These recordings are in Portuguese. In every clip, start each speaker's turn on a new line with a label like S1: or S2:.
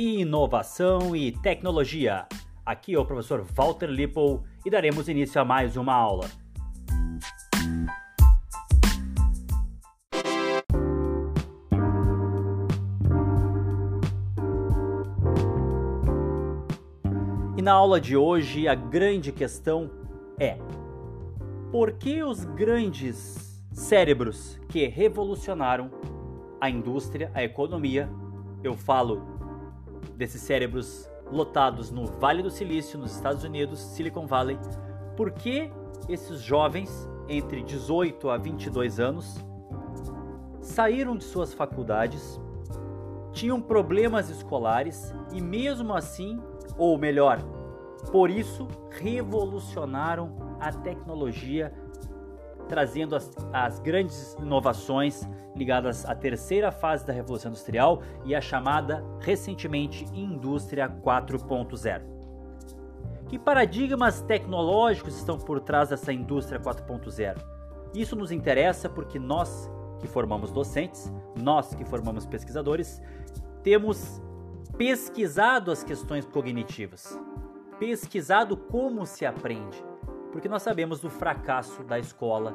S1: inovação e tecnologia. Aqui é o professor Walter Lipple e daremos início a mais uma aula. E na aula de hoje a grande questão é: por que os grandes cérebros que revolucionaram a indústria, a economia, eu falo desses cérebros lotados no Vale do Silício, nos Estados Unidos, Silicon Valley, por que esses jovens entre 18 a 22 anos saíram de suas faculdades, tinham problemas escolares e mesmo assim, ou melhor, por isso revolucionaram a tecnologia trazendo as, as grandes inovações ligadas à terceira fase da Revolução Industrial e à chamada recentemente Indústria 4.0. Que paradigmas tecnológicos estão por trás dessa indústria 4.0? Isso nos interessa porque nós que formamos docentes, nós que formamos pesquisadores, temos pesquisado as questões cognitivas, pesquisado como se aprende, porque nós sabemos do fracasso da escola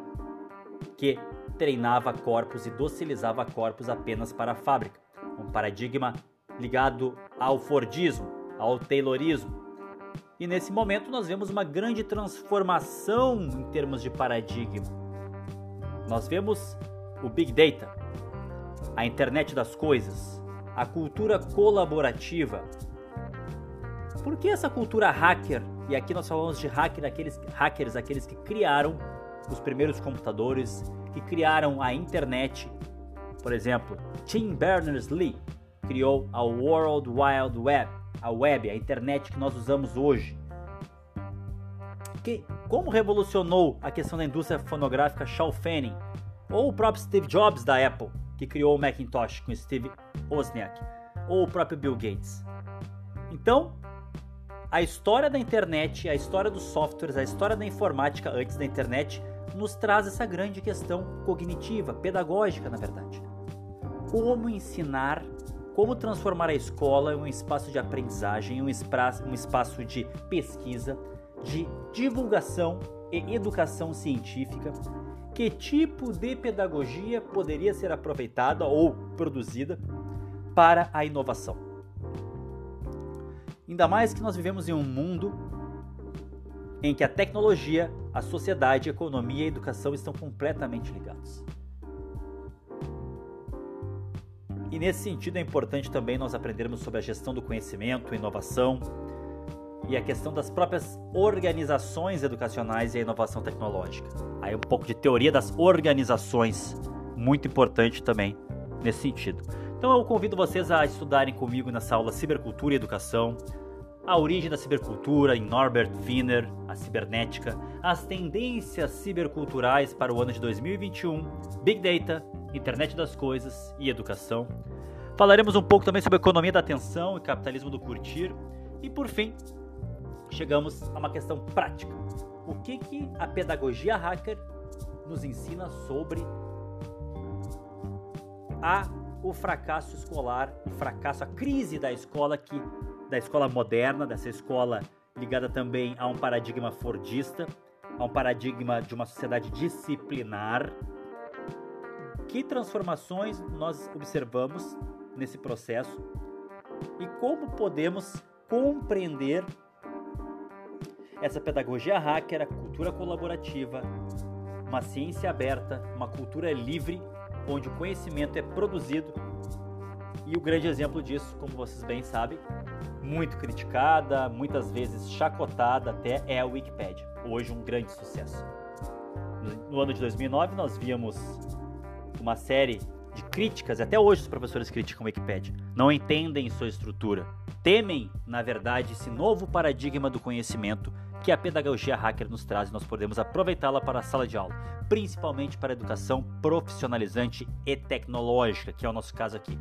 S1: que treinava corpos e docilizava corpos apenas para a fábrica. Um paradigma ligado ao Fordismo, ao Taylorismo. E nesse momento nós vemos uma grande transformação em termos de paradigma. Nós vemos o Big Data, a internet das coisas, a cultura colaborativa. Por que essa cultura hacker e aqui nós falamos de hacker, aqueles, hackers, aqueles que criaram os primeiros computadores, que criaram a internet. Por exemplo, Tim Berners-Lee criou a World Wide Web, a web, a internet que nós usamos hoje. Que, como revolucionou a questão da indústria fonográfica Shaw Fanning, ou o próprio Steve Jobs da Apple, que criou o Macintosh com Steve Wozniak, ou o próprio Bill Gates. Então, a história da internet, a história dos softwares, a história da informática antes da internet nos traz essa grande questão cognitiva, pedagógica, na verdade. Como ensinar, como transformar a escola em um espaço de aprendizagem, um espaço, um espaço de pesquisa, de divulgação e educação científica. Que tipo de pedagogia poderia ser aproveitada ou produzida para a inovação? Ainda mais que nós vivemos em um mundo em que a tecnologia, a sociedade, a economia e a educação estão completamente ligados. E nesse sentido é importante também nós aprendermos sobre a gestão do conhecimento, inovação e a questão das próprias organizações educacionais e a inovação tecnológica. Aí um pouco de teoria das organizações, muito importante também nesse sentido. Então eu convido vocês a estudarem comigo nessa aula Cibercultura e Educação, a origem da cibercultura em Norbert Wiener, a cibernética, as tendências ciberculturais para o ano de 2021, Big Data, Internet das Coisas e Educação. Falaremos um pouco também sobre economia da atenção e capitalismo do curtir. E por fim, chegamos a uma questão prática. O que, que a pedagogia hacker nos ensina sobre a, o fracasso escolar, o fracasso, a crise da escola que da escola moderna, dessa escola ligada também a um paradigma fordista, a um paradigma de uma sociedade disciplinar. Que transformações nós observamos nesse processo e como podemos compreender essa pedagogia hacker, a cultura colaborativa, uma ciência aberta, uma cultura livre, onde o conhecimento é produzido. E o grande exemplo disso, como vocês bem sabem, muito criticada, muitas vezes chacotada até, é a Wikipedia. Hoje um grande sucesso. No ano de 2009 nós víamos uma série de críticas, até hoje os professores criticam a Wikipedia. Não entendem sua estrutura. Temem, na verdade, esse novo paradigma do conhecimento que a pedagogia hacker nos traz e nós podemos aproveitá-la para a sala de aula, principalmente para a educação profissionalizante e tecnológica, que é o nosso caso aqui.